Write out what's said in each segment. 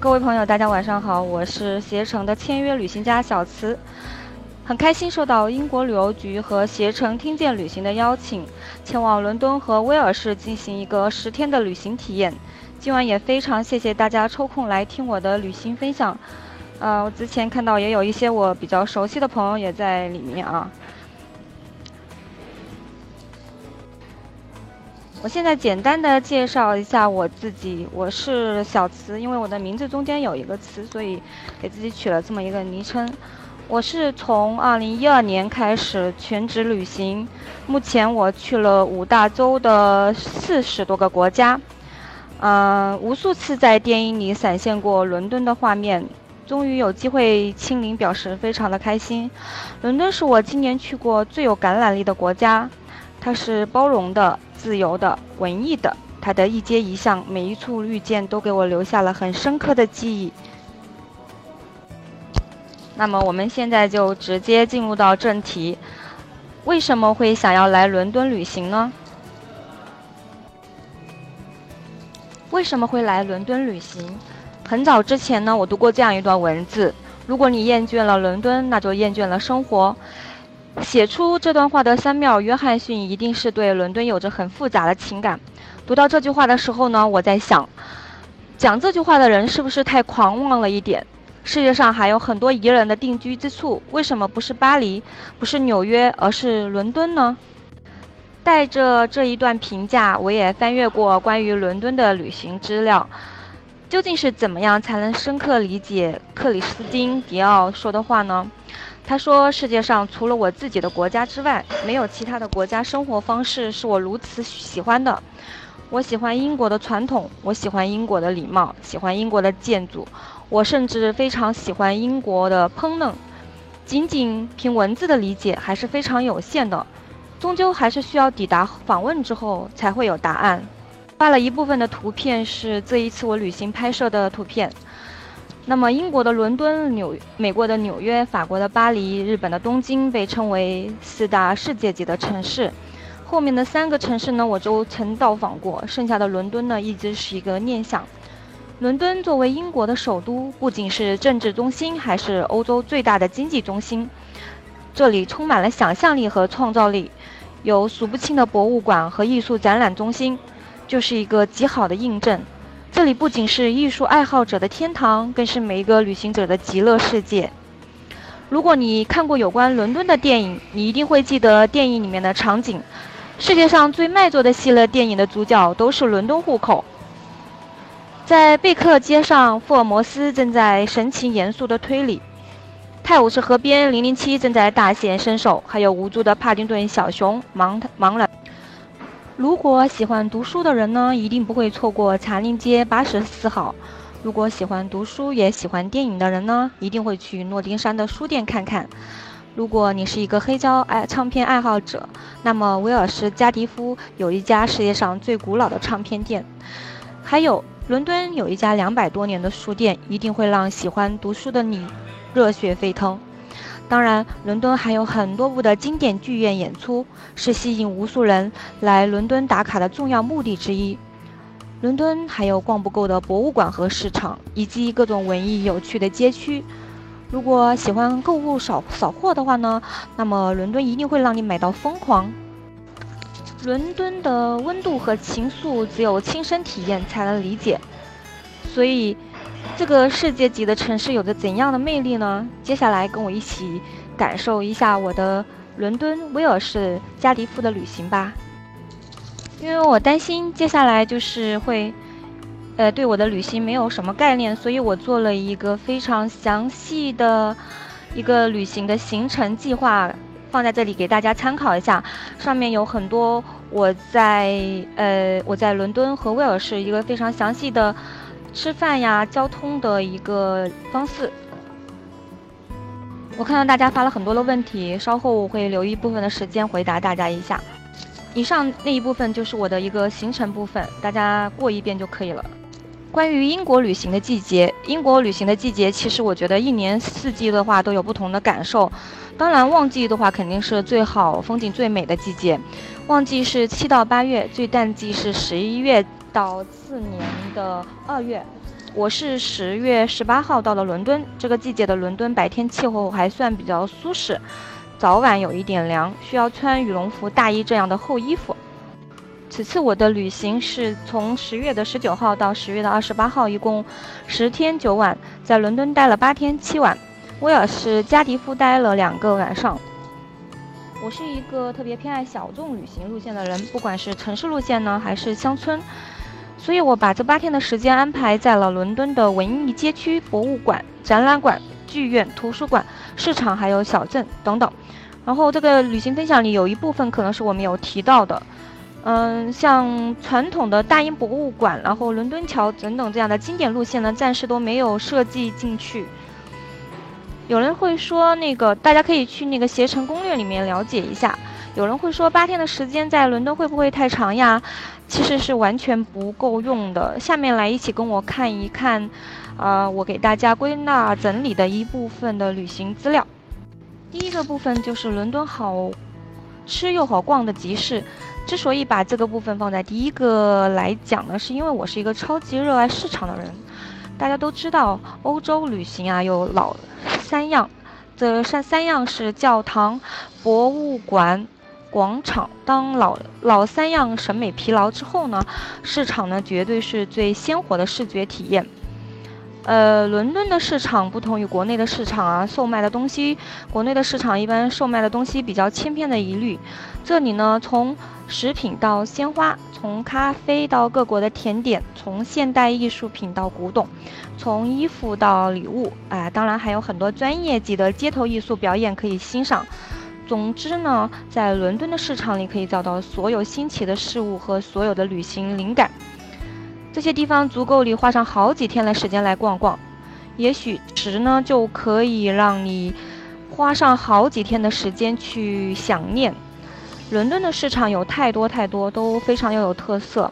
各位朋友，大家晚上好，我是携程的签约旅行家小慈，很开心受到英国旅游局和携程听见旅行的邀请，前往伦敦和威尔士进行一个十天的旅行体验。今晚也非常谢谢大家抽空来听我的旅行分享。呃，我之前看到也有一些我比较熟悉的朋友也在里面啊。我现在简单的介绍一下我自己，我是小慈，因为我的名字中间有一个慈，所以给自己取了这么一个昵称。我是从二零一二年开始全职旅行，目前我去了五大洲的四十多个国家，嗯，无数次在电影里闪现过伦敦的画面，终于有机会亲临，表示非常的开心。伦敦是我今年去过最有感染力的国家，它是包容的。自由的、文艺的，它的一街一巷、每一处遇见都给我留下了很深刻的记忆。那么我们现在就直接进入到正题，为什么会想要来伦敦旅行呢？为什么会来伦敦旅行？很早之前呢，我读过这样一段文字：如果你厌倦了伦敦，那就厌倦了生活。写出这段话的三缪·约翰逊一定是对伦敦有着很复杂的情感。读到这句话的时候呢，我在想，讲这句话的人是不是太狂妄了一点？世界上还有很多宜人的定居之处，为什么不是巴黎，不是纽约，而是伦敦呢？带着这一段评价，我也翻阅过关于伦敦的旅行资料。究竟是怎么样才能深刻理解克里斯汀·迪奥说的话呢？他说：“世界上除了我自己的国家之外，没有其他的国家生活方式是我如此喜欢的。我喜欢英国的传统，我喜欢英国的礼貌，喜欢英国的建筑，我甚至非常喜欢英国的烹饪。仅仅凭文字的理解还是非常有限的，终究还是需要抵达访问之后才会有答案。发了一部分的图片是这一次我旅行拍摄的图片。”那么，英国的伦敦、纽、美国的纽约、法国的巴黎、日本的东京被称为四大世界级的城市。后面的三个城市呢，我都曾到访过，剩下的伦敦呢，一直是一个念想。伦敦作为英国的首都，不仅是政治中心，还是欧洲最大的经济中心。这里充满了想象力和创造力，有数不清的博物馆和艺术展览中心，就是一个极好的印证。这里不仅是艺术爱好者的天堂，更是每一个旅行者的极乐世界。如果你看过有关伦敦的电影，你一定会记得电影里面的场景。世界上最卖座的系列电影的主角都是伦敦户口。在贝克街上，福尔摩斯正在神情严肃地推理；泰晤士河边，零零七正在大显身手；还有无助的帕丁顿小熊，茫茫然。如果喜欢读书的人呢，一定不会错过茶陵街八十四号；如果喜欢读书也喜欢电影的人呢，一定会去诺丁山的书店看看。如果你是一个黑胶爱唱片爱好者，那么威尔士加迪夫有一家世界上最古老的唱片店，还有伦敦有一家两百多年的书店，一定会让喜欢读书的你热血沸腾。当然，伦敦还有很多部的经典剧院演出，是吸引无数人来伦敦打卡的重要目的之一。伦敦还有逛不够的博物馆和市场，以及各种文艺有趣的街区。如果喜欢购物扫扫货的话呢，那么伦敦一定会让你买到疯狂。伦敦的温度和情愫，只有亲身体验才能理解，所以。这个世界级的城市有着怎样的魅力呢？接下来跟我一起感受一下我的伦敦、威尔士、加迪夫的旅行吧。因为我担心接下来就是会，呃，对我的旅行没有什么概念，所以我做了一个非常详细的一个旅行的行程计划，放在这里给大家参考一下。上面有很多我在呃我在伦敦和威尔士一个非常详细的。吃饭呀，交通的一个方式。我看到大家发了很多的问题，稍后我会留一部分的时间回答大家一下。以上那一部分就是我的一个行程部分，大家过一遍就可以了。关于英国旅行的季节，英国旅行的季节其实我觉得一年四季的话都有不同的感受。当然，旺季的话肯定是最好、风景最美的季节。旺季是七到八月，最淡季是十一月。到次年的二月，我是十月十八号到了伦敦，这个季节的伦敦白天气候还算比较舒适，早晚有一点凉，需要穿羽绒服、大衣这样的厚衣服。此次我的旅行是从十月的十九号到十月的二十八号，一共十天九晚，在伦敦待了八天七晚，威尔士加迪夫待了两个晚上。我是一个特别偏爱小众旅行路线的人，不管是城市路线呢，还是乡村，所以我把这八天的时间安排在了伦敦的文艺街区、博物馆、展览馆、剧院、图书馆、市场，还有小镇等等。然后这个旅行分享里有一部分可能是我没有提到的。嗯，像传统的大英博物馆，然后伦敦桥等等这样的经典路线呢，暂时都没有设计进去。有人会说，那个大家可以去那个携程攻略里面了解一下。有人会说，八天的时间在伦敦会不会太长呀？其实是完全不够用的。下面来一起跟我看一看，啊，我给大家归纳整理的一部分的旅行资料。第一个部分就是伦敦好吃又好逛的集市。之所以把这个部分放在第一个来讲呢，是因为我是一个超级热爱市场的人。大家都知道，欧洲旅行啊有老三样，这三三样是教堂、博物馆、广场。当老老三样审美疲劳之后呢，市场呢绝对是最鲜活的视觉体验。呃，伦敦的市场不同于国内的市场啊，售卖的东西，国内的市场一般售卖的东西比较千篇一律。这里呢，从食品到鲜花，从咖啡到各国的甜点，从现代艺术品到古董，从衣服到礼物，哎，当然还有很多专业级的街头艺术表演可以欣赏。总之呢，在伦敦的市场里可以找到所有新奇的事物和所有的旅行灵感。这些地方足够你花上好几天的时间来逛逛，也许时呢就可以让你花上好几天的时间去想念。伦敦的市场有太多太多，都非常又有特色。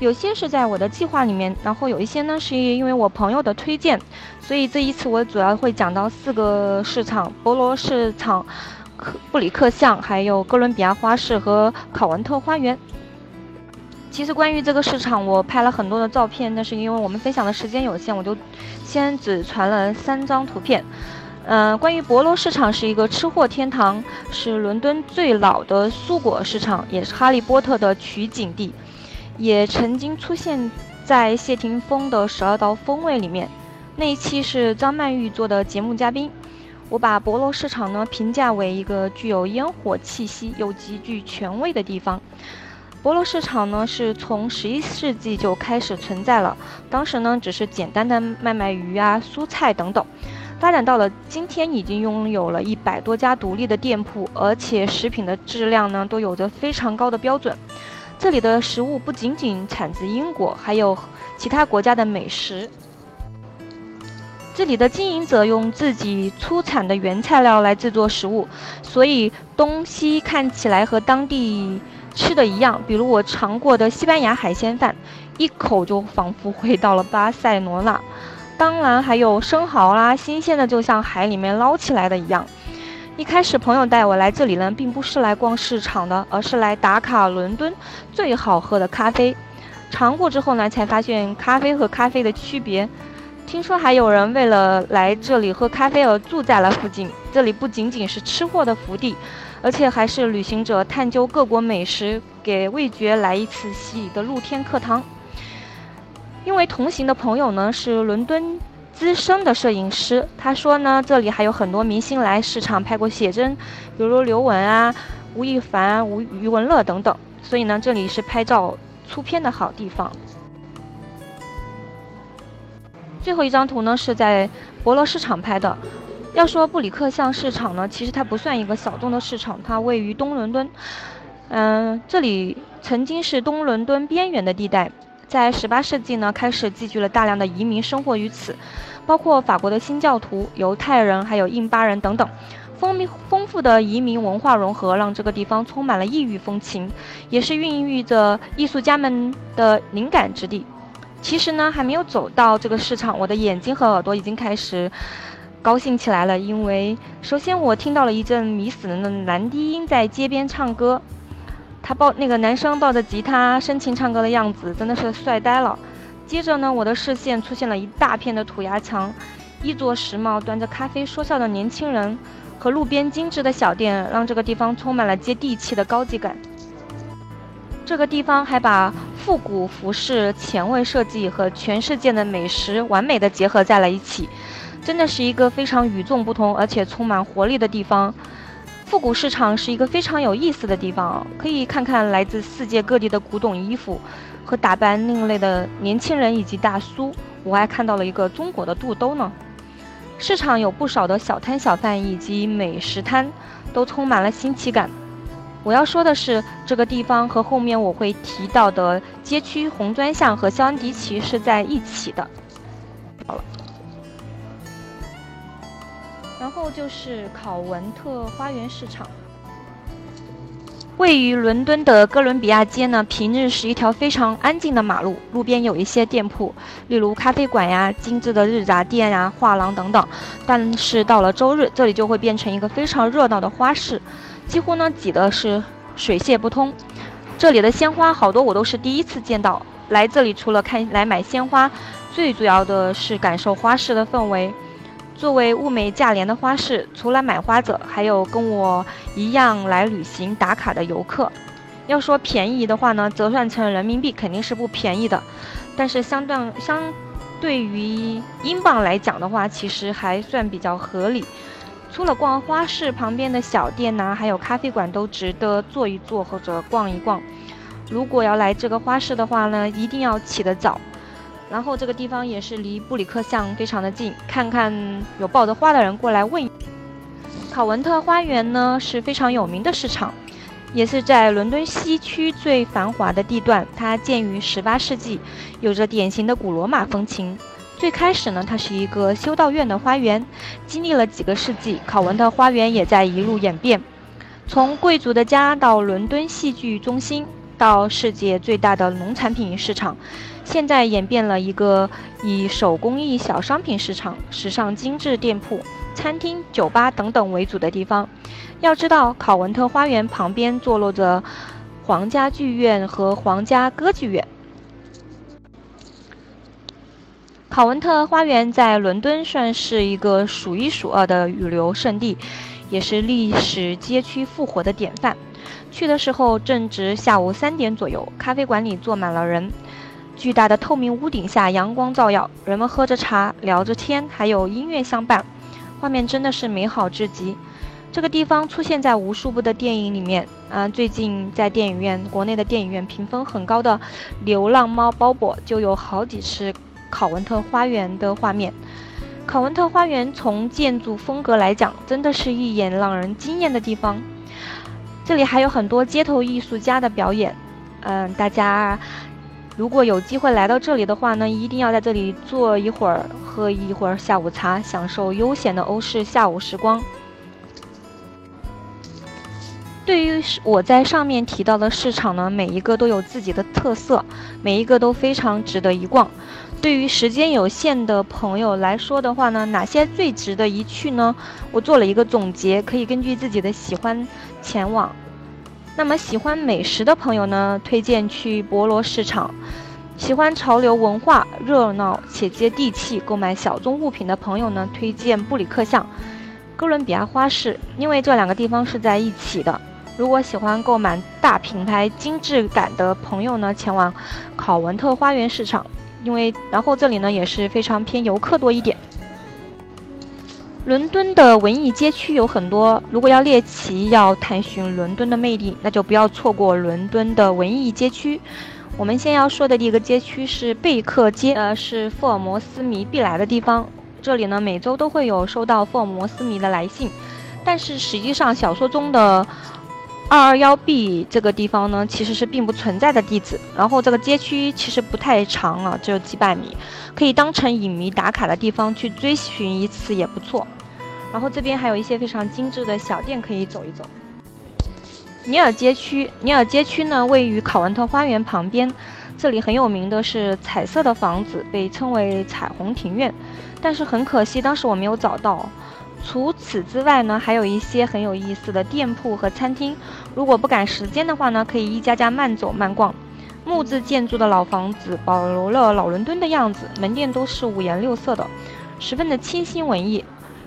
有些是在我的计划里面，然后有一些呢是因为我朋友的推荐。所以这一次我主要会讲到四个市场：博罗市场、克布里克巷，还有哥伦比亚花市和考文特花园。其实关于这个市场，我拍了很多的照片，但是因为我们分享的时间有限，我就先只传了三张图片。嗯，关于博罗市场是一个吃货天堂，是伦敦最老的蔬果市场，也是哈利波特的取景地，也曾经出现在谢霆锋的十二道锋味里面。那一期是张曼玉做的节目嘉宾。我把博罗市场呢评价为一个具有烟火气息又极具权威的地方。博罗市场呢，是从十一世纪就开始存在了。当时呢，只是简单的卖卖鱼啊、蔬菜等等。发展到了今天，已经拥有了一百多家独立的店铺，而且食品的质量呢，都有着非常高的标准。这里的食物不仅仅产自英国，还有其他国家的美食。这里的经营者用自己出产的原材料来制作食物，所以东西看起来和当地。吃的一样，比如我尝过的西班牙海鲜饭，一口就仿佛回到了巴塞罗那。当然还有生蚝啦，新鲜的就像海里面捞起来的一样。一开始朋友带我来这里呢，并不是来逛市场的，而是来打卡伦敦最好喝的咖啡。尝过之后呢，才发现咖啡和咖啡的区别。听说还有人为了来这里喝咖啡而住在了附近。这里不仅仅是吃货的福地。而且还是旅行者探究各国美食、给味觉来一次洗礼的露天课堂。因为同行的朋友呢是伦敦资深的摄影师，他说呢这里还有很多明星来市场拍过写真，比如刘雯啊、吴亦凡、吴余文乐等等，所以呢这里是拍照出片的好地方。最后一张图呢是在博罗市场拍的。要说布里克巷市场呢，其实它不算一个小众的市场，它位于东伦敦。嗯，这里曾经是东伦敦边缘的地带，在18世纪呢开始聚集了大量的移民生活于此，包括法国的新教徒、犹太人，还有印巴人等等。丰丰富的移民文化融合让这个地方充满了异域风情，也是孕育着艺术家们的灵感之地。其实呢，还没有走到这个市场，我的眼睛和耳朵已经开始。高兴起来了，因为首先我听到了一阵迷死人的男低音在街边唱歌，他抱那个男生抱着吉他深情唱歌的样子真的是帅呆了。接着呢，我的视线出现了一大片的土崖墙，衣着时髦、端着咖啡说笑的年轻人，和路边精致的小店，让这个地方充满了接地气的高级感。这个地方还把复古服饰、前卫设计和全世界的美食完美的结合在了一起，真的是一个非常与众不同而且充满活力的地方。复古市场是一个非常有意思的地方，可以看看来自世界各地的古董衣服和打扮另类的年轻人以及大叔。我还看到了一个中国的肚兜呢。市场有不少的小摊小贩以及美食摊，都充满了新奇感。我要说的是，这个地方和后面我会提到的街区红砖巷和肖恩迪奇是在一起的。好了，然后就是考文特花园市场，位于伦敦的哥伦比亚街呢，平日是一条非常安静的马路，路边有一些店铺，例如咖啡馆呀、精致的日杂店呀、画廊等等。但是到了周日，这里就会变成一个非常热闹的花市。几乎呢挤的是水泄不通，这里的鲜花好多我都是第一次见到。来这里除了看来买鲜花，最主要的是感受花市的氛围。作为物美价廉的花市，除了买花者，还有跟我一样来旅行打卡的游客。要说便宜的话呢，折算成人民币肯定是不便宜的，但是相对相对于英镑来讲的话，其实还算比较合理。除了逛花市旁边的小店呐，还有咖啡馆都值得坐一坐或者逛一逛。如果要来这个花市的话呢，一定要起得早。然后这个地方也是离布里克巷非常的近，看看有抱着花的人过来问。考文特花园呢是非常有名的市场，也是在伦敦西区最繁华的地段。它建于十八世纪，有着典型的古罗马风情。最开始呢，它是一个修道院的花园，经历了几个世纪，考文特花园也在一路演变，从贵族的家到伦敦戏剧中心，到世界最大的农产品市场，现在演变了一个以手工艺小商品市场、时尚精致店铺、餐厅、酒吧等等为主的地方。要知道，考文特花园旁边坐落着皇家剧院和皇家歌剧院。考文特花园在伦敦算是一个数一数二的旅游胜地，也是历史街区复活的典范。去的时候正值下午三点左右，咖啡馆里坐满了人，巨大的透明屋顶下阳光照耀，人们喝着茶聊着天，还有音乐相伴，画面真的是美好至极。这个地方出现在无数部的电影里面啊，最近在电影院国内的电影院评分很高的《流浪猫鲍勃》就有好几次。考文特花园的画面，考文特花园从建筑风格来讲，真的是一眼让人惊艳的地方。这里还有很多街头艺术家的表演，嗯，大家如果有机会来到这里的话呢，一定要在这里坐一会儿，喝一会儿下午茶，享受悠闲的欧式下午时光。对于我在上面提到的市场呢，每一个都有自己的特色，每一个都非常值得一逛。对于时间有限的朋友来说的话呢，哪些最值得一去呢？我做了一个总结，可以根据自己的喜欢前往。那么喜欢美食的朋友呢，推荐去博罗市场；喜欢潮流文化、热闹且接地气、购买小众物品的朋友呢，推荐布里克巷、哥伦比亚花市，因为这两个地方是在一起的。如果喜欢购买大品牌、精致感的朋友呢，前往考文特花园市场。因为，然后这里呢也是非常偏游客多一点。伦敦的文艺街区有很多，如果要猎奇、要探寻伦敦的魅力，那就不要错过伦敦的文艺街区。我们先要说的第一个街区是贝克街，呃，是福尔摩斯迷必来的地方。这里呢每周都会有收到福尔摩斯迷的来信，但是实际上小说中的。二二幺 B 这个地方呢，其实是并不存在的地址。然后这个街区其实不太长啊，只有几百米，可以当成影迷打卡的地方去追寻一次也不错。然后这边还有一些非常精致的小店可以走一走。尼尔街区，尼尔街区呢位于考文特花园旁边，这里很有名的是彩色的房子，被称为彩虹庭院。但是很可惜，当时我没有找到。除此之外呢，还有一些很有意思的店铺和餐厅。如果不赶时间的话呢，可以一家家慢走慢逛。木质建筑的老房子保留了老伦敦的样子，门店都是五颜六色的，十分的清新文艺。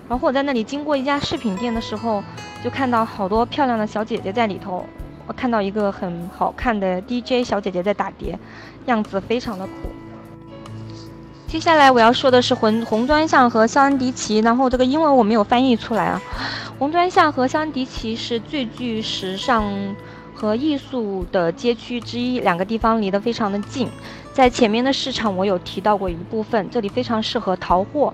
然后我在那里经过一家饰品店的时候，就看到好多漂亮的小姐姐在里头。我看到一个很好看的 DJ 小姐姐在打碟，样子非常的酷。接下来我要说的是红红砖巷和肖恩迪奇，然后这个英文我没有翻译出来啊。红砖巷和肖恩迪奇是最具时尚和艺术的街区之一，两个地方离得非常的近。在前面的市场我有提到过一部分，这里非常适合淘货，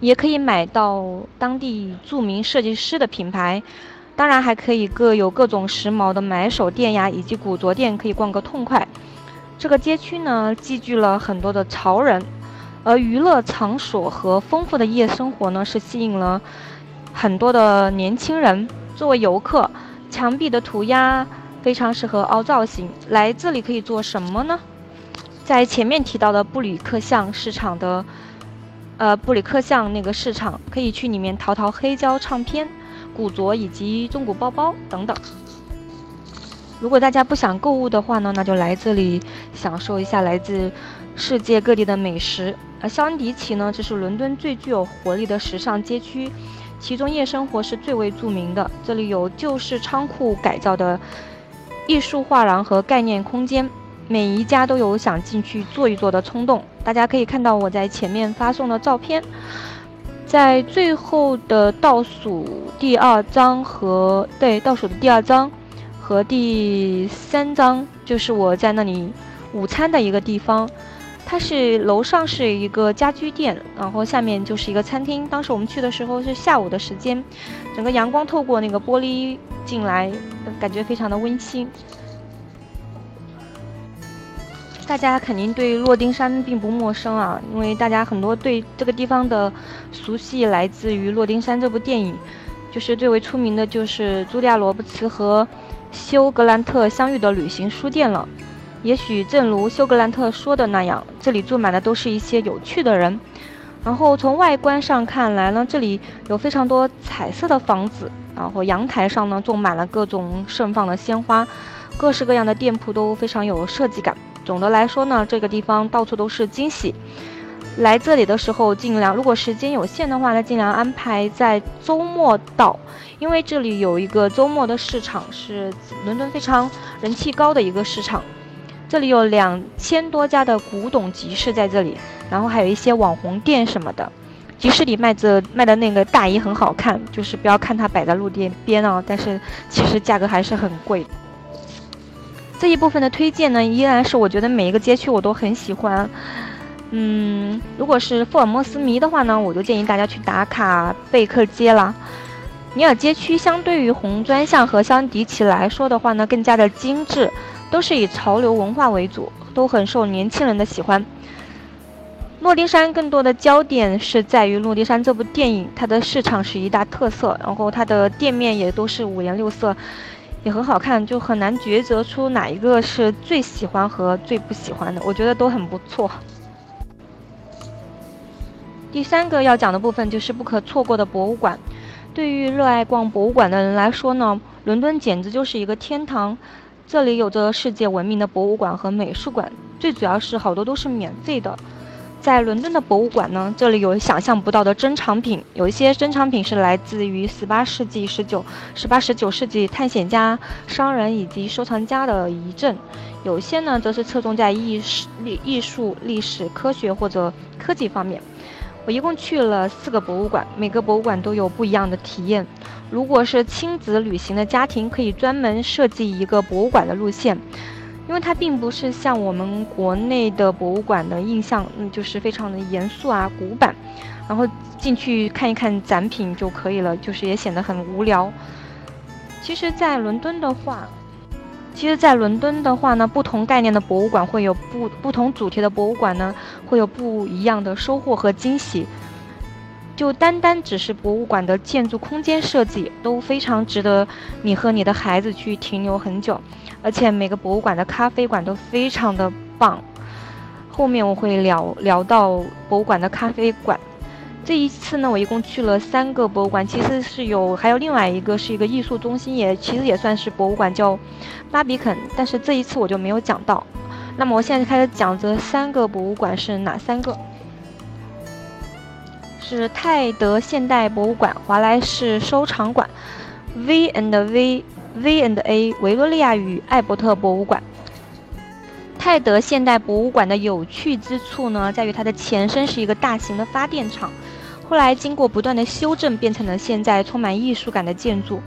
也可以买到当地著名设计师的品牌。当然还可以各有各种时髦的买手店呀，以及古着店，可以逛个痛快。这个街区呢，积聚了很多的潮人，而娱乐场所和丰富的夜生活呢，是吸引了很多的年轻人。作为游客，墙壁的涂鸦非常适合凹造型。来这里可以做什么呢？在前面提到的布里克巷市场的，呃，布里克巷那个市场，可以去里面淘淘黑胶唱片。古着以及中古包包等等。如果大家不想购物的话呢，那就来这里享受一下来自世界各地的美食。而肖恩迪奇呢，这是伦敦最具有活力的时尚街区，其中夜生活是最为著名的。这里有旧式仓库改造的艺术画廊和概念空间，每一家都有想进去坐一坐的冲动。大家可以看到我在前面发送的照片。在最后的倒数第二章和对倒数的第二章和第三章，就是我在那里午餐的一个地方。它是楼上是一个家居店，然后下面就是一个餐厅。当时我们去的时候是下午的时间，整个阳光透过那个玻璃进来，感觉非常的温馨。大家肯定对洛丁山并不陌生啊，因为大家很多对这个地方的熟悉来自于《洛丁山》这部电影，就是最为出名的就是茱莉亚·罗伯茨和休·格兰特相遇的旅行书店了。也许正如休·格兰特说的那样，这里住满的都是一些有趣的人。然后从外观上看来呢，这里有非常多彩色的房子，然后阳台上呢种满了各种盛放的鲜花，各式各样的店铺都非常有设计感。总的来说呢，这个地方到处都是惊喜。来这里的时候，尽量如果时间有限的话呢，尽量安排在周末到，因为这里有一个周末的市场，是伦敦非常人气高的一个市场。这里有两千多家的古董集市在这里，然后还有一些网红店什么的。集市里卖着卖的那个大衣很好看，就是不要看它摆在路边边啊，但是其实价格还是很贵。这一部分的推荐呢，依然是我觉得每一个街区我都很喜欢。嗯，如果是福尔摩斯迷的话呢，我就建议大家去打卡贝克街啦。尼尔街区相对于红砖巷和香迪奇来说的话呢，更加的精致，都是以潮流文化为主，都很受年轻人的喜欢。诺丁山更多的焦点是在于诺丁山这部电影，它的市场是一大特色，然后它的店面也都是五颜六色。也很好看，就很难抉择出哪一个是最喜欢和最不喜欢的。我觉得都很不错。第三个要讲的部分就是不可错过的博物馆。对于热爱逛博物馆的人来说呢，伦敦简直就是一个天堂。这里有着世界闻名的博物馆和美术馆，最主要是好多都是免费的。在伦敦的博物馆呢，这里有想象不到的珍藏品，有一些珍藏品是来自于十八世纪、十九、十八、十九世纪探险家、商人以及收藏家的遗赠，有些呢则是侧重在艺术、艺术、历史、科学或者科技方面。我一共去了四个博物馆，每个博物馆都有不一样的体验。如果是亲子旅行的家庭，可以专门设计一个博物馆的路线。因为它并不是像我们国内的博物馆的印象，嗯，就是非常的严肃啊、古板，然后进去看一看展品就可以了，就是也显得很无聊。其实，在伦敦的话，其实，在伦敦的话呢，不同概念的博物馆会有不不同主题的博物馆呢，会有不一样的收获和惊喜。就单单只是博物馆的建筑空间设计，都非常值得你和你的孩子去停留很久。而且每个博物馆的咖啡馆都非常的棒，后面我会聊聊到博物馆的咖啡馆。这一次呢，我一共去了三个博物馆，其实是有还有另外一个是一个艺术中心，也其实也算是博物馆，叫巴比肯。但是这一次我就没有讲到。那么我现在开始讲这三个博物馆是哪三个？是泰德现代博物馆、华莱士收藏馆、V and V V and A 维多利亚与艾伯特博物馆。泰德现代博物馆的有趣之处呢，在于它的前身是一个大型的发电厂，后来经过不断的修正，变成了现在充满艺术感的建筑。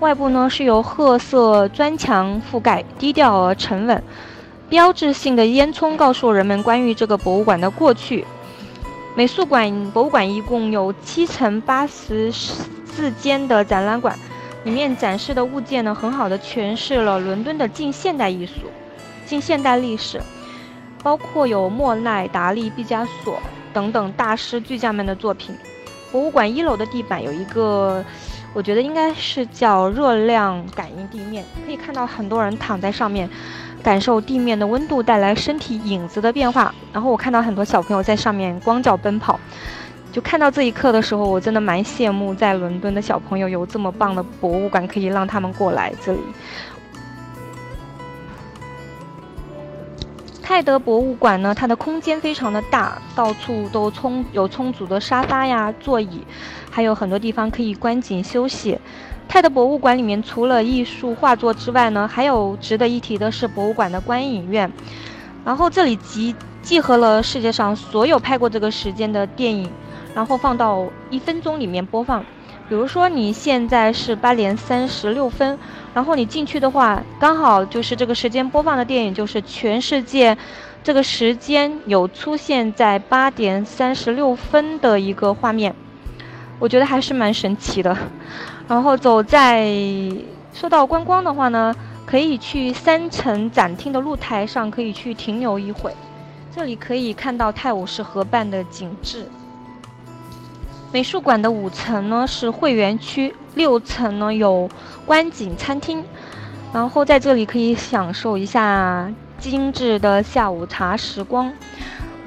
外部呢是由褐色砖墙覆盖，低调而沉稳。标志性的烟囱告诉人们关于这个博物馆的过去。美术馆博物馆一共有七层八十四间的展览馆，里面展示的物件呢，很好的诠释了伦敦的近现代艺术。近现代历史，包括有莫奈、达利、毕加索等等大师巨匠们的作品。博物馆一楼的地板有一个，我觉得应该是叫热量感应地面，可以看到很多人躺在上面，感受地面的温度带来身体影子的变化。然后我看到很多小朋友在上面光脚奔跑，就看到这一刻的时候，我真的蛮羡慕在伦敦的小朋友有这么棒的博物馆可以让他们过来这里。泰德博物馆呢，它的空间非常的大，到处都充有充足的沙发呀、座椅，还有很多地方可以观景休息。泰德博物馆里面除了艺术画作之外呢，还有值得一提的是博物馆的观影院。然后这里集集合了世界上所有拍过这个时间的电影，然后放到一分钟里面播放。比如说你现在是八点三十六分。然后你进去的话，刚好就是这个时间播放的电影，就是全世界这个时间有出现在八点三十六分的一个画面，我觉得还是蛮神奇的。然后走在说到观光的话呢，可以去三层展厅的露台上，可以去停留一会，这里可以看到泰晤士河畔的景致。美术馆的五层呢是会员区，六层呢有观景餐厅，然后在这里可以享受一下精致的下午茶时光。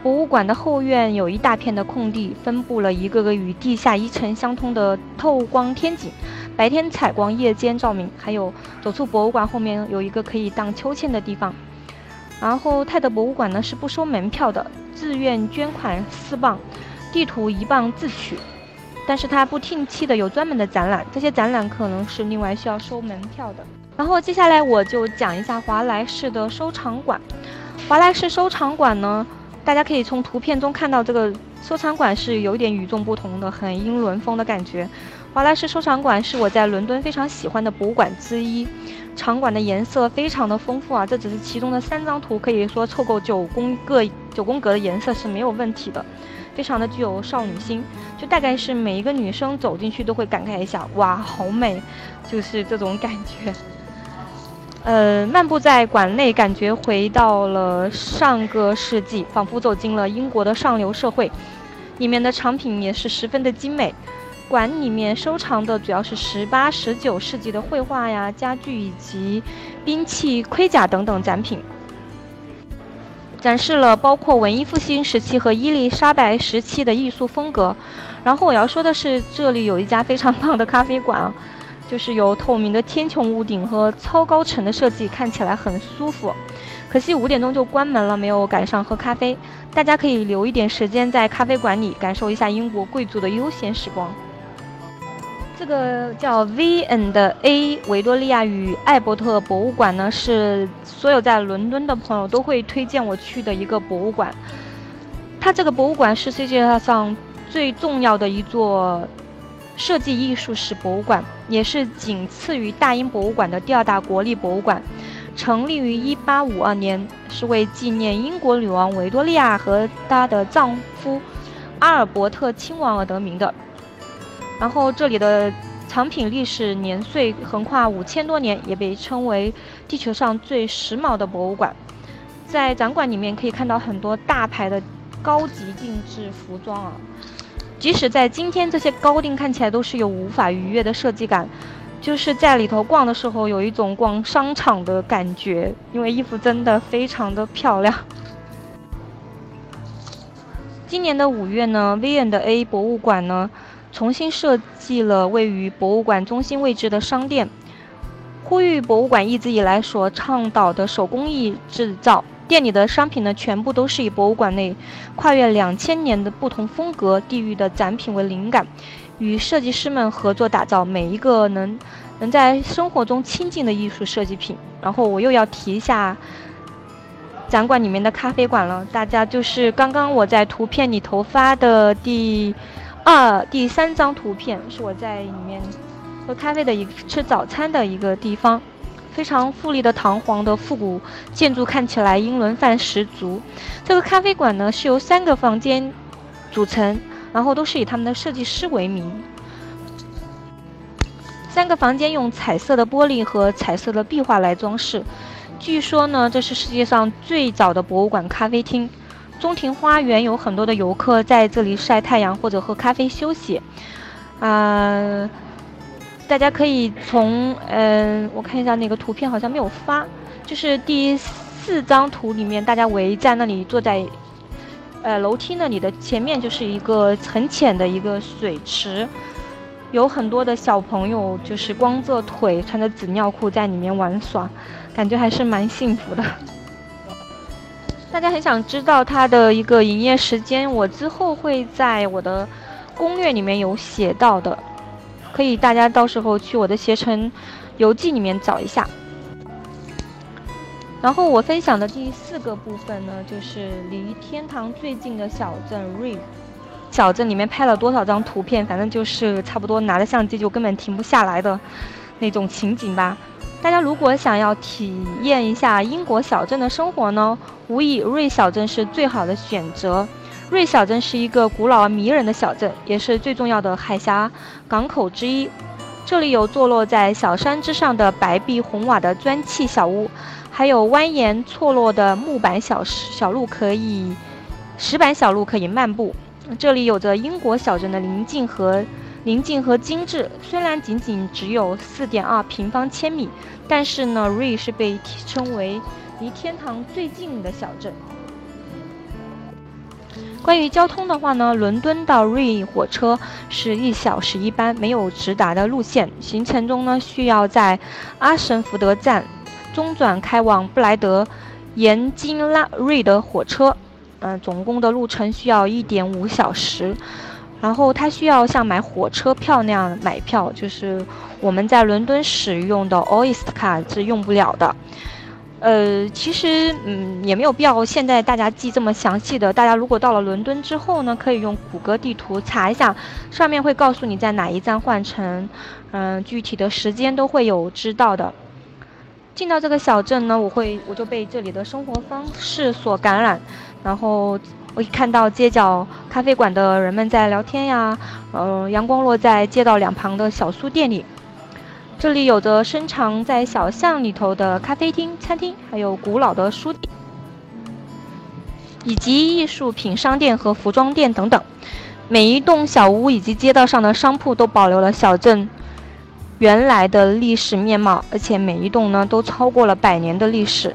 博物馆的后院有一大片的空地，分布了一个个与地下一层相通的透光天井，白天采光，夜间照明。还有走出博物馆后面有一个可以荡秋千的地方。然后泰德博物馆呢是不收门票的，自愿捐款四磅，地图一磅自取。但是它不定期的有专门的展览，这些展览可能是另外需要收门票的。然后接下来我就讲一下华莱士的收藏馆。华莱士收藏馆呢，大家可以从图片中看到，这个收藏馆是有点与众不同的，很英伦风的感觉。华莱士收藏馆是我在伦敦非常喜欢的博物馆之一，场馆的颜色非常的丰富啊，这只是其中的三张图，可以说凑够九宫各九宫格的颜色是没有问题的。非常的具有少女心，就大概是每一个女生走进去都会感慨一下，哇，好美，就是这种感觉。呃，漫步在馆内，感觉回到了上个世纪，仿佛走进了英国的上流社会。里面的藏品也是十分的精美。馆里面收藏的主要是十八、十九世纪的绘画呀、家具以及兵器、盔甲等等展品。展示了包括文艺复兴时期和伊丽莎白时期的艺术风格。然后我要说的是，这里有一家非常棒的咖啡馆，就是有透明的天穹屋顶和超高层的设计，看起来很舒服。可惜五点钟就关门了，没有赶上喝咖啡。大家可以留一点时间在咖啡馆里，感受一下英国贵族的悠闲时光。这个叫 V and A 维多利亚与艾伯特博物馆呢，是所有在伦敦的朋友都会推荐我去的一个博物馆。它这个博物馆是世界上最重要的一座设计艺术史博物馆，也是仅次于大英博物馆的第二大国立博物馆。成立于1852年，是为纪念英国女王维多利亚和她的丈夫阿尔伯特亲王而得名的。然后这里的藏品历史年岁横跨五千多年，也被称为地球上最时髦的博物馆。在展馆里面可以看到很多大牌的高级定制服装啊，即使在今天，这些高定看起来都是有无法逾越的设计感。就是在里头逛的时候，有一种逛商场的感觉，因为衣服真的非常的漂亮。今年的五月呢，V and A 博物馆呢。重新设计了位于博物馆中心位置的商店，呼吁博物馆一直以来所倡导的手工艺制造，店里的商品呢，全部都是以博物馆内跨越两千年的不同风格地域的展品为灵感，与设计师们合作打造每一个能能在生活中亲近的艺术设计品。然后我又要提一下展馆里面的咖啡馆了，大家就是刚刚我在图片里头发的第二、第三张图片，是我在里面喝咖啡的一吃早餐的一个地方。非常富丽的堂皇的复古建筑，看起来英伦范十足。这个咖啡馆呢是由三个房间组成，然后都是以他们的设计师为名。三个房间用彩色的玻璃和彩色的壁画来装饰。据说呢，这是世界上最早的博物馆咖啡厅。中庭花园有很多的游客在这里晒太阳或者喝咖啡休息。啊。大家可以从嗯，我看一下那个图片好像没有发，就是第四张图里面，大家围在那里坐在，呃楼梯那里的前面就是一个很浅的一个水池，有很多的小朋友就是光着腿穿着纸尿裤在里面玩耍，感觉还是蛮幸福的。大家很想知道它的一个营业时间，我之后会在我的攻略里面有写到的。可以，大家到时候去我的携程游记里面找一下。然后我分享的第四个部分呢，就是离天堂最近的小镇瑞。小镇里面拍了多少张图片，反正就是差不多拿着相机就根本停不下来的那种情景吧。大家如果想要体验一下英国小镇的生活呢，无疑瑞小镇是最好的选择。瑞小镇是一个古老而迷人的小镇，也是最重要的海峡港口之一。这里有坐落在小山之上的白壁红瓦的砖砌小屋，还有蜿蜒错落的木板小小路可以石板小路可以漫步。这里有着英国小镇的宁静和宁静和精致。虽然仅仅只有四点二平方千米，但是呢，瑞是被称为离天堂最近的小镇。关于交通的话呢，伦敦到瑞火车是一小时一班，没有直达的路线。行程中呢，需要在阿什福德站中转开往布莱德沿经拉瑞的火车，嗯，总共的路程需要一点五小时。然后它需要像买火车票那样买票，就是我们在伦敦使用的 Oyster 卡是用不了的。呃，其实嗯也没有必要现在大家记这么详细的。大家如果到了伦敦之后呢，可以用谷歌地图查一下，上面会告诉你在哪一站换乘，嗯，具体的时间都会有知道的。进到这个小镇呢，我会我就被这里的生活方式所感染，然后我一看到街角咖啡馆的人们在聊天呀，嗯，阳光落在街道两旁的小书店里。这里有着深藏在小巷里头的咖啡厅、餐厅，还有古老的书店，以及艺术品商店和服装店等等。每一栋小屋以及街道上的商铺都保留了小镇原来的历史面貌，而且每一栋呢都超过了百年的历史。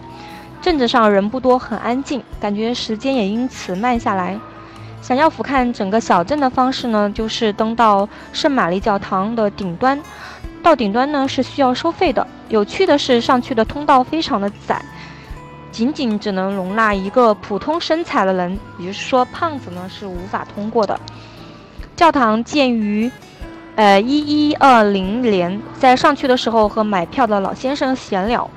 镇子上人不多，很安静，感觉时间也因此慢下来。想要俯瞰整个小镇的方式呢，就是登到圣玛丽教堂的顶端。到顶端呢是需要收费的。有趣的是，上去的通道非常的窄，仅仅只能容纳一个普通身材的人，也就是说胖子呢是无法通过的。教堂建于，呃一一二零年，在上去的时候和买票的老先生闲聊，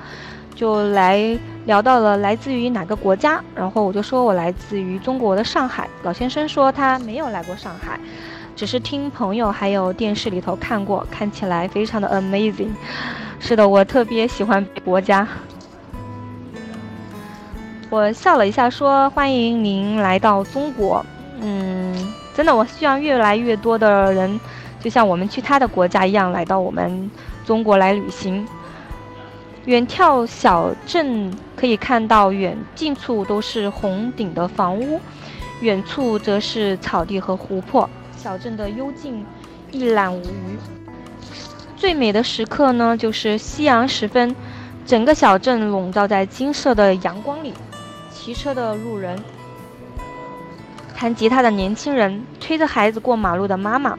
就来聊到了来自于哪个国家，然后我就说我来自于中国的上海。老先生说他没有来过上海。只是听朋友还有电视里头看过，看起来非常的 amazing。是的，我特别喜欢国家。我笑了一下，说：“欢迎您来到中国。”嗯，真的，我希望越来越多的人，就像我们去他的国家一样，来到我们中国来旅行。远眺小镇，可以看到远近处都是红顶的房屋，远处则是草地和湖泊。小镇的幽静一览无余。最美的时刻呢，就是夕阳时分，整个小镇笼罩在金色的阳光里。骑车的路人，弹吉他的年轻人，推着孩子过马路的妈妈，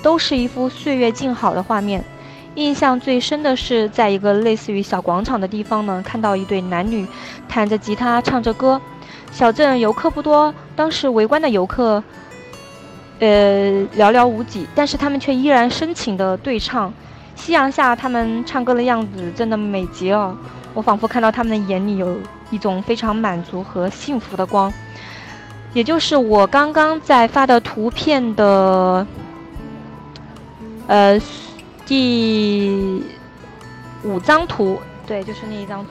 都是一幅岁月静好的画面。印象最深的是，在一个类似于小广场的地方呢，看到一对男女弹着吉他唱着歌。小镇游客不多，当时围观的游客，呃，寥寥无几，但是他们却依然深情的对唱。夕阳下，他们唱歌的样子真的美极了，我仿佛看到他们的眼里有一种非常满足和幸福的光。也就是我刚刚在发的图片的，呃，第五张图，对，就是那一张。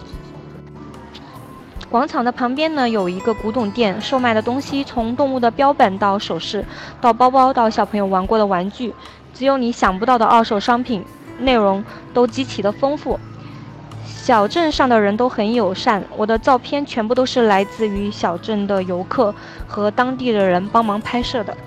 广场的旁边呢，有一个古董店，售卖的东西从动物的标本到首饰，到包包，到小朋友玩过的玩具，只有你想不到的二手商品，内容都极其的丰富。小镇上的人都很友善，我的照片全部都是来自于小镇的游客和当地的人帮忙拍摄的。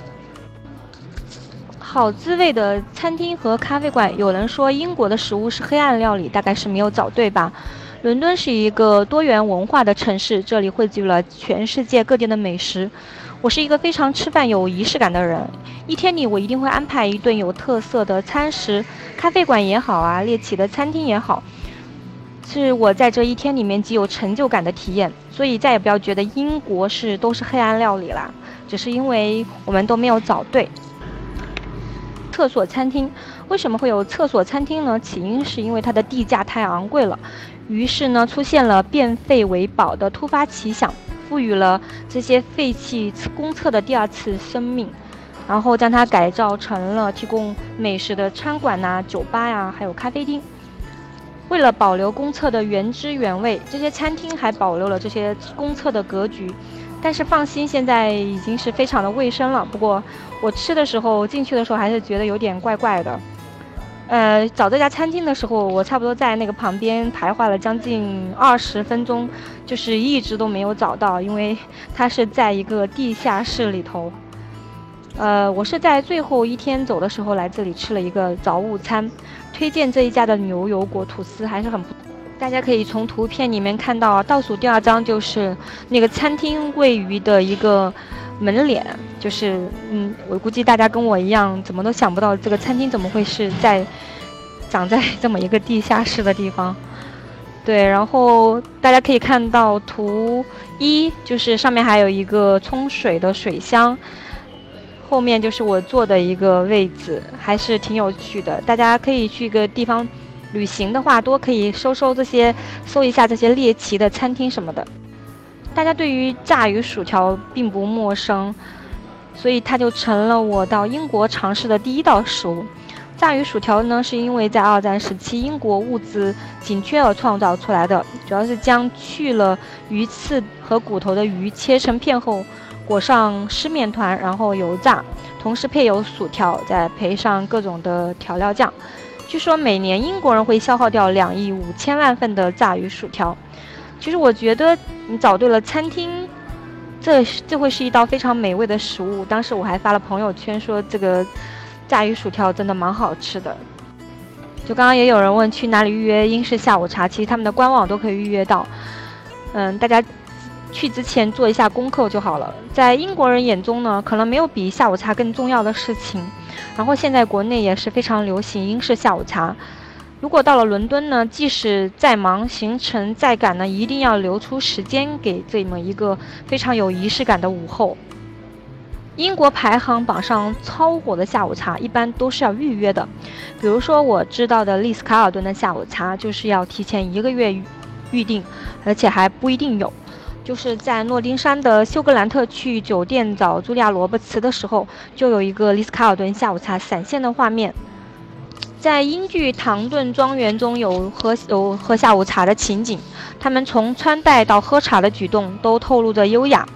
好滋味的餐厅和咖啡馆，有人说英国的食物是黑暗料理，大概是没有找对吧？伦敦是一个多元文化的城市，这里汇聚了全世界各地的美食。我是一个非常吃饭有仪式感的人，一天里我一定会安排一顿有特色的餐食，咖啡馆也好啊，猎奇的餐厅也好，是我在这一天里面极有成就感的体验。所以再也不要觉得英国是都是黑暗料理啦，只是因为我们都没有找对。厕所餐厅为什么会有厕所餐厅呢？起因是因为它的地价太昂贵了。于是呢，出现了变废为宝的突发奇想，赋予了这些废弃公厕的第二次生命，然后将它改造成了提供美食的餐馆呐、酒吧呀，还有咖啡厅。为了保留公厕的原汁原味，这些餐厅还保留了这些公厕的格局。但是放心，现在已经是非常的卫生了。不过我吃的时候进去的时候还是觉得有点怪怪的。呃，找这家餐厅的时候，我差不多在那个旁边徘徊了将近二十分钟，就是一直都没有找到，因为它是在一个地下室里头。呃，我是在最后一天走的时候来这里吃了一个早午餐，推荐这一家的牛油果吐司还是很不错。大家可以从图片里面看到，倒数第二张就是那个餐厅位于的一个。门脸就是，嗯，我估计大家跟我一样，怎么都想不到这个餐厅怎么会是在长在这么一个地下室的地方。对，然后大家可以看到图一，就是上面还有一个冲水的水箱，后面就是我坐的一个位置，还是挺有趣的。大家可以去一个地方旅行的话，多可以搜搜这些，搜一下这些猎奇的餐厅什么的。大家对于炸鱼薯条并不陌生，所以它就成了我到英国尝试的第一道食物。炸鱼薯条呢，是因为在二战时期英国物资紧缺而创造出来的，主要是将去了鱼刺和骨头的鱼切成片后，裹上湿面团，然后油炸，同时配有薯条，再配上各种的调料酱。据说每年英国人会消耗掉两亿五千万份的炸鱼薯条。其实我觉得你找对了餐厅，这这会是一道非常美味的食物。当时我还发了朋友圈说，这个炸鱼薯条真的蛮好吃的。就刚刚也有人问去哪里预约英式下午茶，其实他们的官网都可以预约到。嗯，大家去之前做一下功课就好了。在英国人眼中呢，可能没有比下午茶更重要的事情。然后现在国内也是非常流行英式下午茶。如果到了伦敦呢，即使再忙，行程再赶呢，一定要留出时间给这么一个非常有仪式感的午后。英国排行榜上超火的下午茶，一般都是要预约的。比如说我知道的丽思卡尔顿的下午茶，就是要提前一个月预定，而且还不一定有。就是在诺丁山的休格兰特去酒店找茱莉亚·罗伯茨的时候，就有一个丽思卡尔顿下午茶闪现的画面。在英剧《唐顿庄园》中有喝有喝下午茶的情景，他们从穿戴到喝茶的举动都透露着优雅。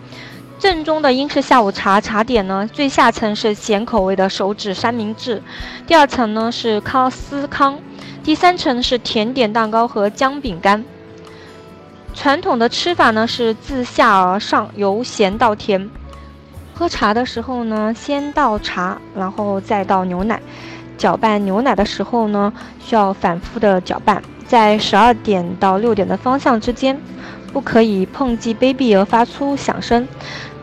正宗的英式下午茶茶点呢，最下层是咸口味的手指三明治，第二层呢是康斯康，第三层是甜点蛋糕和姜饼干。传统的吃法呢是自下而上，由咸到甜。喝茶的时候呢，先倒茶，然后再倒牛奶。搅拌牛奶的时候呢，需要反复的搅拌，在十二点到六点的方向之间，不可以碰击杯壁而发出响声。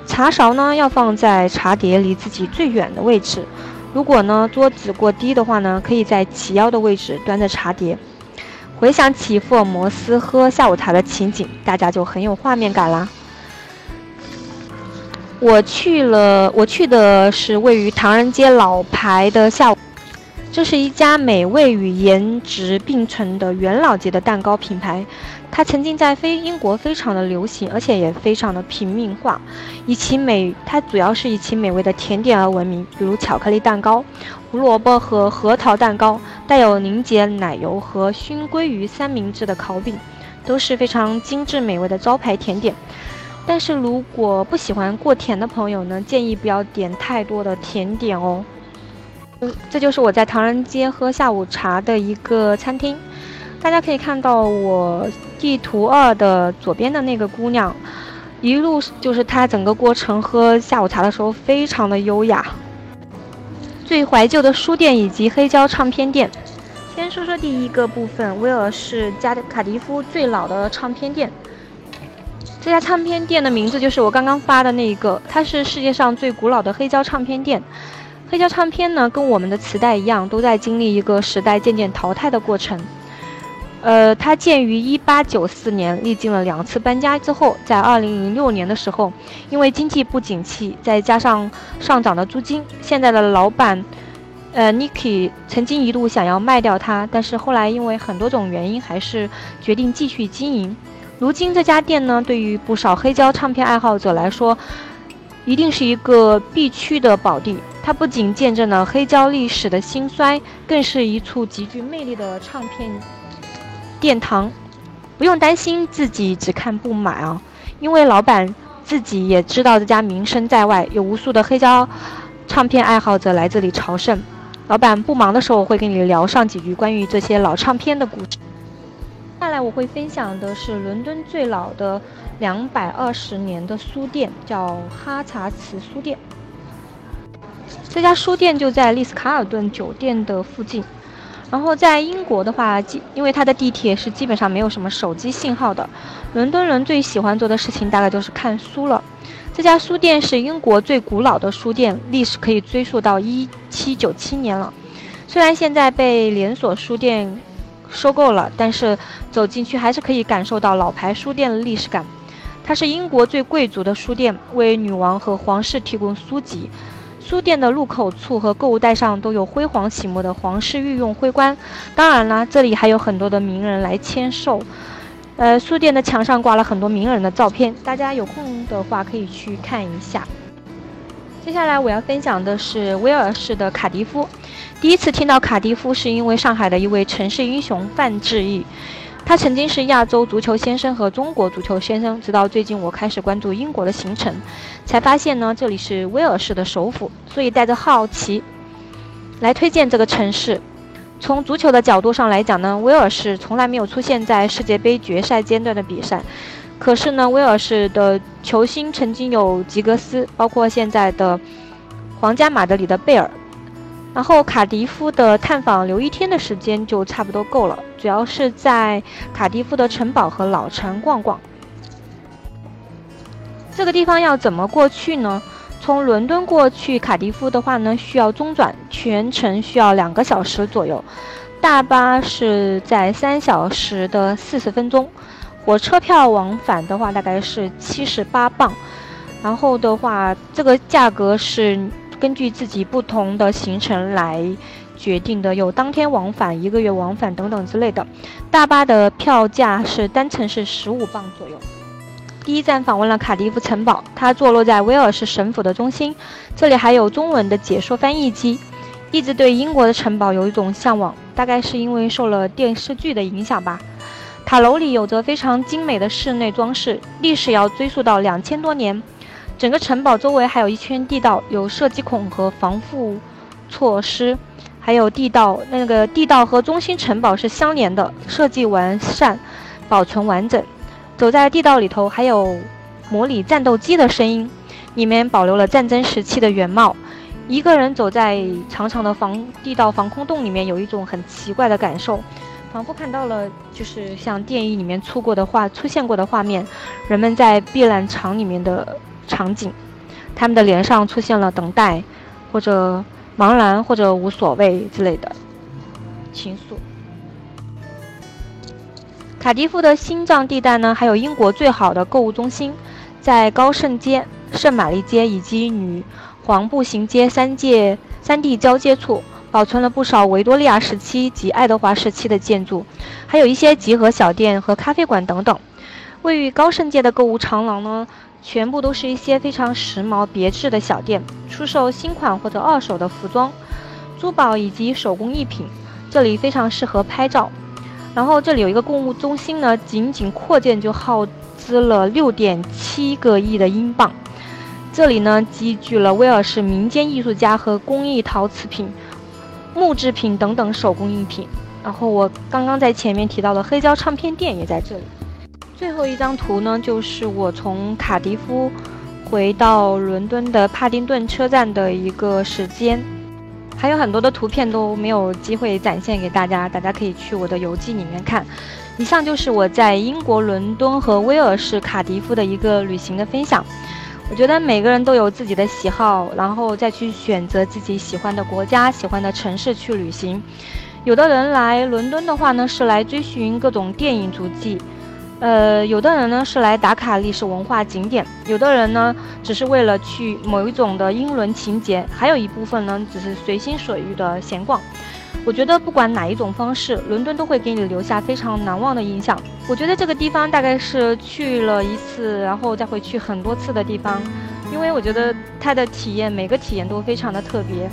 茶勺呢要放在茶碟离自己最远的位置，如果呢桌子过低的话呢，可以在齐腰的位置端着茶碟。回想起福尔摩斯喝下午茶的情景，大家就很有画面感啦。我去了，我去的是位于唐人街老牌的下午。这是一家美味与颜值并存的元老级的蛋糕品牌，它曾经在非英国非常的流行，而且也非常的平民化，以其美，它主要是以其美味的甜点而闻名，比如巧克力蛋糕、胡萝卜和核桃蛋糕，带有凝结奶油和熏鲑鱼三明治的烤饼，都是非常精致美味的招牌甜点。但是如果不喜欢过甜的朋友呢，建议不要点太多的甜点哦。嗯这就是我在唐人街喝下午茶的一个餐厅，大家可以看到我地图二的左边的那个姑娘，一路就是她整个过程喝下午茶的时候非常的优雅。最怀旧的书店以及黑胶唱片店，先说说第一个部分，威尔士加卡迪夫最老的唱片店。这家唱片店的名字就是我刚刚发的那一个，它是世界上最古老的黑胶唱片店。黑胶唱片呢，跟我们的磁带一样，都在经历一个时代渐渐淘汰的过程。呃，它建于1894年，历经了两次搬家之后，在2006年的时候，因为经济不景气，再加上上涨的租金，现在的老板，呃，Nicky 曾经一度想要卖掉它，但是后来因为很多种原因，还是决定继续经营。如今这家店呢，对于不少黑胶唱片爱好者来说，一定是一个必去的宝地。它不仅见证了黑胶历史的兴衰，更是一处极具魅力的唱片殿堂。不用担心自己只看不买啊，因为老板自己也知道这家名声在外，有无数的黑胶唱片爱好者来这里朝圣。老板不忙的时候会跟你聊上几句关于这些老唱片的故事。接下来我会分享的是伦敦最老的两百二十年的书店，叫哈查茨书店。这家书店就在丽思卡尔顿酒店的附近。然后在英国的话，因为它的地铁是基本上没有什么手机信号的。伦敦人最喜欢做的事情大概就是看书了。这家书店是英国最古老的书店，历史可以追溯到一七九七年了。虽然现在被连锁书店收购了，但是走进去还是可以感受到老牌书店的历史感。它是英国最贵族的书店，为女王和皇室提供书籍。书店的入口处和购物袋上都有辉煌醒目的皇室御用徽冠，当然啦，这里还有很多的名人来签售。呃，书店的墙上挂了很多名人的照片，大家有空的话可以去看一下。接下来我要分享的是威尔士的卡迪夫。第一次听到卡迪夫是因为上海的一位城市英雄范志毅。他曾经是亚洲足球先生和中国足球先生，直到最近我开始关注英国的行程，才发现呢这里是威尔士的首府，所以带着好奇来推荐这个城市。从足球的角度上来讲呢，威尔士从来没有出现在世界杯决赛阶段的比赛，可是呢，威尔士的球星曾经有吉格斯，包括现在的皇家马德里的贝尔。然后卡迪夫的探访留一天的时间就差不多够了，主要是在卡迪夫的城堡和老城逛逛。这个地方要怎么过去呢？从伦敦过去卡迪夫的话呢，需要中转，全程需要两个小时左右。大巴是在三小时的四十分钟，火车票往返的话大概是七十八磅。然后的话，这个价格是。根据自己不同的行程来决定的，有当天往返、一个月往返等等之类的。大巴的票价是单程是十五磅左右。第一站访问了卡迪夫城堡，它坐落在威尔士省府的中心，这里还有中文的解说翻译机。一直对英国的城堡有一种向往，大概是因为受了电视剧的影响吧。塔楼里有着非常精美的室内装饰，历史要追溯到两千多年。整个城堡周围还有一圈地道，有射击孔和防护措施，还有地道。那个地道和中心城堡是相连的，设计完善，保存完整。走在地道里头，还有模拟战斗机的声音，里面保留了战争时期的原貌。一个人走在长长的防地道防空洞里面，有一种很奇怪的感受，仿佛看到了就是像电影里面出过的画出现过的画面，人们在避难场里面的。场景，他们的脸上出现了等待或者茫然或者无所谓之类的情愫。卡迪夫的心脏地带呢，还有英国最好的购物中心，在高盛街、圣玛丽街以及女皇步行街三界三地交接处，保存了不少维多利亚时期及爱德华时期的建筑，还有一些集合小店和咖啡馆等等。位于高盛街的购物长廊呢，全部都是一些非常时髦别致的小店，出售新款或者二手的服装、珠宝以及手工艺品。这里非常适合拍照。然后这里有一个购物中心呢，仅仅扩建就耗资了六点七个亿的英镑。这里呢，集聚了威尔士民间艺术家和工艺陶瓷品、木制品等等手工艺品。然后我刚刚在前面提到的黑胶唱片店也在这里。最后一张图呢，就是我从卡迪夫回到伦敦的帕丁顿车站的一个时间，还有很多的图片都没有机会展现给大家，大家可以去我的游记里面看。以上就是我在英国伦敦和威尔士卡迪夫的一个旅行的分享。我觉得每个人都有自己的喜好，然后再去选择自己喜欢的国家、喜欢的城市去旅行。有的人来伦敦的话呢，是来追寻各种电影足迹。呃，有的人呢是来打卡历史文化景点，有的人呢只是为了去某一种的英伦情节，还有一部分呢只是随心所欲的闲逛。我觉得不管哪一种方式，伦敦都会给你留下非常难忘的印象。我觉得这个地方大概是去了一次，然后再会去很多次的地方，因为我觉得它的体验每个体验都非常的特别。